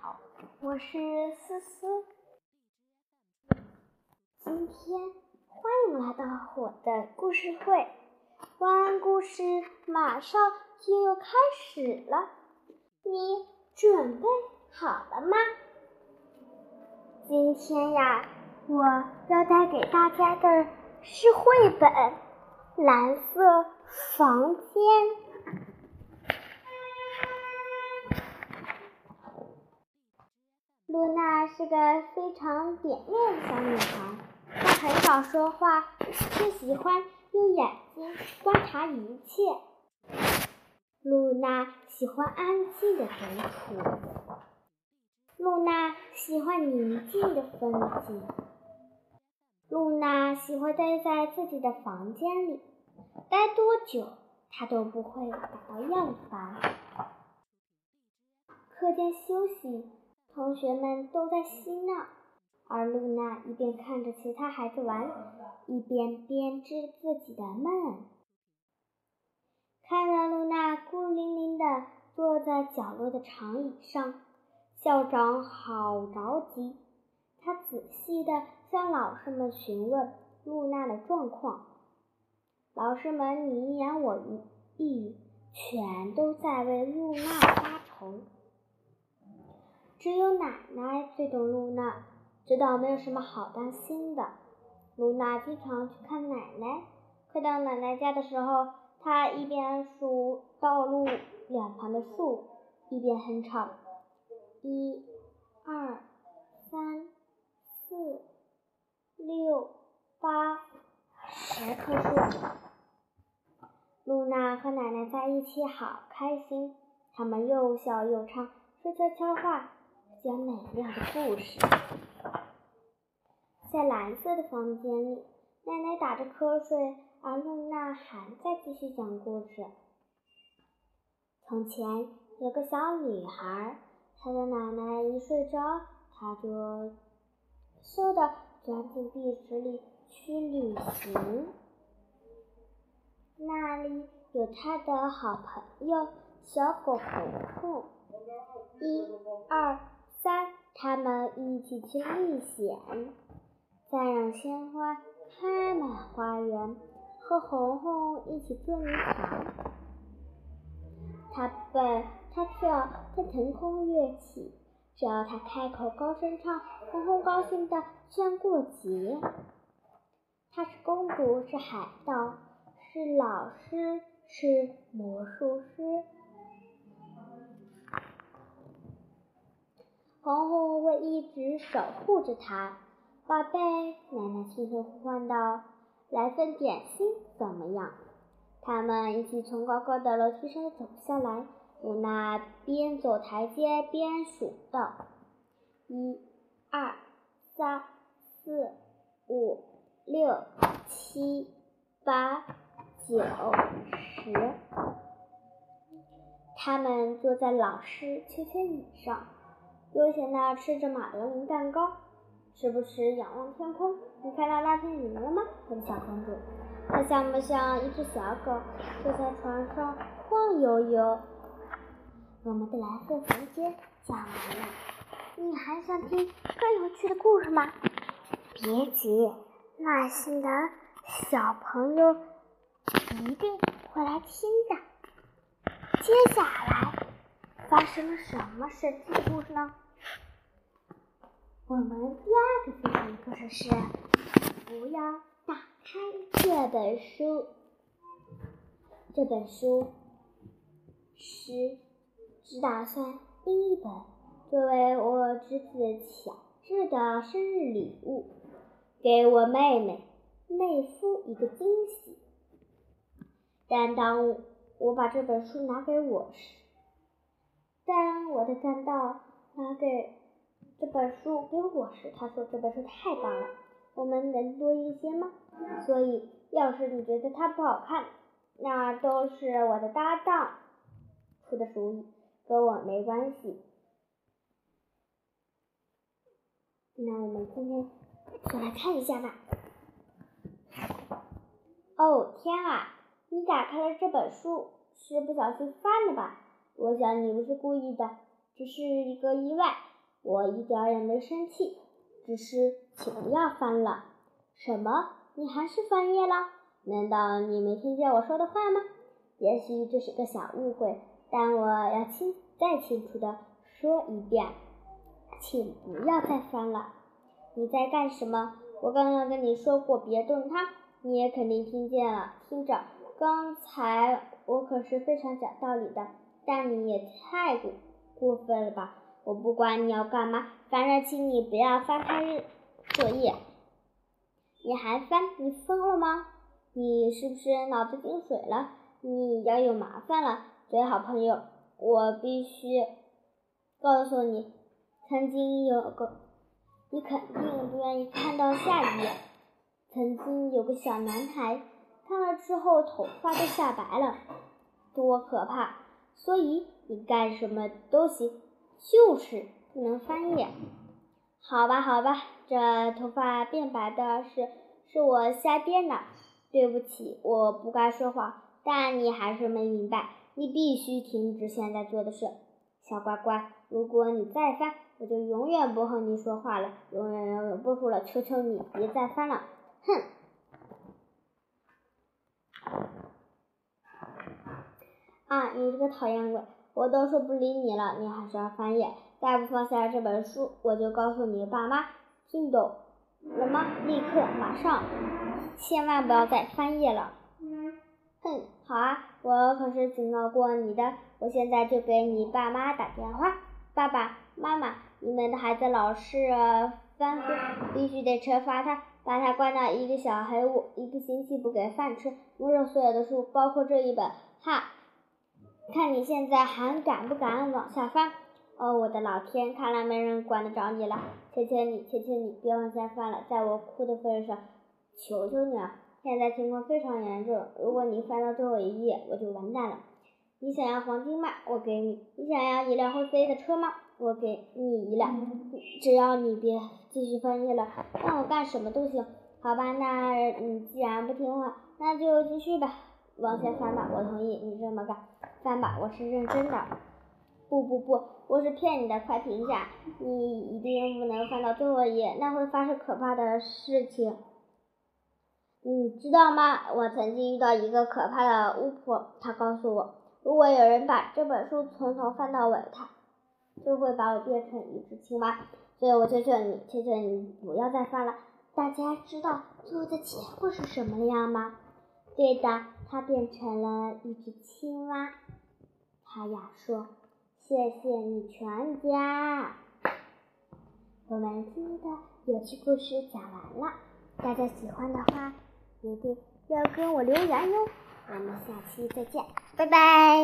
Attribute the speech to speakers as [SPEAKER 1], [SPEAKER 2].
[SPEAKER 1] 好，我是思思。今天欢迎来到我的故事会，晚安故事马上就要开始了，你准备好了吗？今天呀，我要带给大家的是绘本《蓝色房间》。露娜是个非常点面的小女孩，她很少说话，却喜欢用眼睛观察一切。露娜喜欢安静的独处，露娜喜欢宁静的风景，露娜喜欢待在自己的房间里，待多久她都不会感到厌烦。课间休息。同学们都在嬉闹，而露娜一边看着其他孩子玩，一边编织自己的梦。看到露娜孤零零地坐在角落的长椅上，校长好着急。他仔细地向老师们询问露娜的状况，老师们你一言我一语，全都在为露娜发愁。只有奶奶最懂露娜，知道没有什么好担心的。露娜经常去看奶奶。快到奶奶家的时候，她一边数道路两旁的树，一边哼唱：一、二、三、四、六、八，十棵树。露娜和奶奶在一起好开心，他们又笑又唱，说悄悄话。讲美妙的故事，在蓝色的房间里，奶奶打着瞌睡，而露娜还在继续讲故事。从前有个小女孩，她的奶奶一睡着，她就嗖的钻进壁纸里去旅行。那里有她的好朋友小狗红红。一、二。三，他们一起去历险，再让鲜花开满花园，和红红一起捉迷藏。他蹦，他跳，他腾空跃起，只要他开口高声唱，红红高兴的像过节。他是公主，是海盗，是老师，是魔术师。红红会一直守护着他，宝贝。奶奶轻声呼唤道：“来份点心怎么样？”他们一起从高高的楼梯上走下来。露娜边走台阶边数道：“一、二、三、四、五、六、七、八、九、十。”他们坐在老师秋千椅上。悠闲地吃着马德琳蛋糕，时不时仰望天空。你看到那片云了吗，我的小公主？它像不像一只小狗，坐在床上晃悠悠？我们的蓝色房间讲完了，你还想听更有趣的故事吗？别急，耐心的小朋友一定会来听的。接下来发生了什么神奇的故事呢？我们第二个非常故事是：不要打开这本书。这本书是只打算第一本作为我侄子乔治的生日礼物，给我妹妹妹夫一个惊喜。但当我把这本书拿给我时，当我的干道拿给。这本书给我时，他说这本书太棒了，我们能多一些吗？所以，要是你觉得它不好看，那都是我的搭档出的主意，跟我没关系。那我们今天就来看一下吧。哦天啊，你打开了这本书，是不小心翻的吧？我想你不是故意的。只是一个意外，我一点也没生气。只是请不要翻了。什么？你还是翻页了？难道你没听见我说的话吗？也许这是个小误会，但我要清再清楚的说一遍，请不要再翻了。你在干什么？我刚刚跟你说过别动它，你也肯定听见了。听着，刚才我可是非常讲道理的，但你也太过过分了吧？我不管你要干嘛，反正请你不要翻开日作业。你还翻？你疯了吗？你是不是脑子进水了？你要有麻烦了，最好朋友。我必须告诉你，曾经有个，你肯定不愿意看到下一页。曾经有个小男孩，看了之后头发都吓白了，多可怕！所以你干什么都行，就是不能翻页。好吧，好吧，这头发变白的是是我瞎编的。对不起，我不该说谎，但你还是没明白，你必须停止现在做的事，小乖乖。如果你再翻，我就永远不和你说话了，永远永远不说了。求求你别再翻了，哼！啊，你这个讨厌鬼！我都说不理你了，你还是要翻页。再不放下这本书，我就告诉你爸妈，听懂了吗？立刻，马上！千万不要再翻页了。哼，好啊，我可是警告过你的。我现在就给你爸妈打电话。爸爸妈妈，你们的孩子老是翻书，必须得惩罚他，把他关到一个小黑屋，一个星期不给饭吃，没收所有的书，包括这一本。哈，看你现在还敢不敢往下翻？哦，我的老天，看来没人管得着你了。求求你，求求你，别往下翻了，在我哭的份上。求求你了，现在情况非常严重，如果你翻到最后一页，我就完蛋了。你想要黄金吗？我给你。你想要一辆会飞的车吗？我给你一辆。只要你别继续翻页了，让我干什么都行。好吧，那你既然不听话，那就继续吧，往下翻吧。我同意你这么干，翻吧，我是认真的。不不不，我是骗你的，快停下！你一定不能翻到最后一页，那会发生可怕的事情。你知道吗？我曾经遇到一个可怕的巫婆，她告诉我，如果有人把这本书从头翻到尾，她就会把我变成一只青蛙。所以我求求你，求求你不要再翻了。大家知道最后的结果是什么样吗？对的，它变成了一只青蛙。他呀说：“谢谢你全家。”我们今天的有趣故事讲完了，大家喜欢的话。一定要跟我留言哟！我们下期再见，拜拜。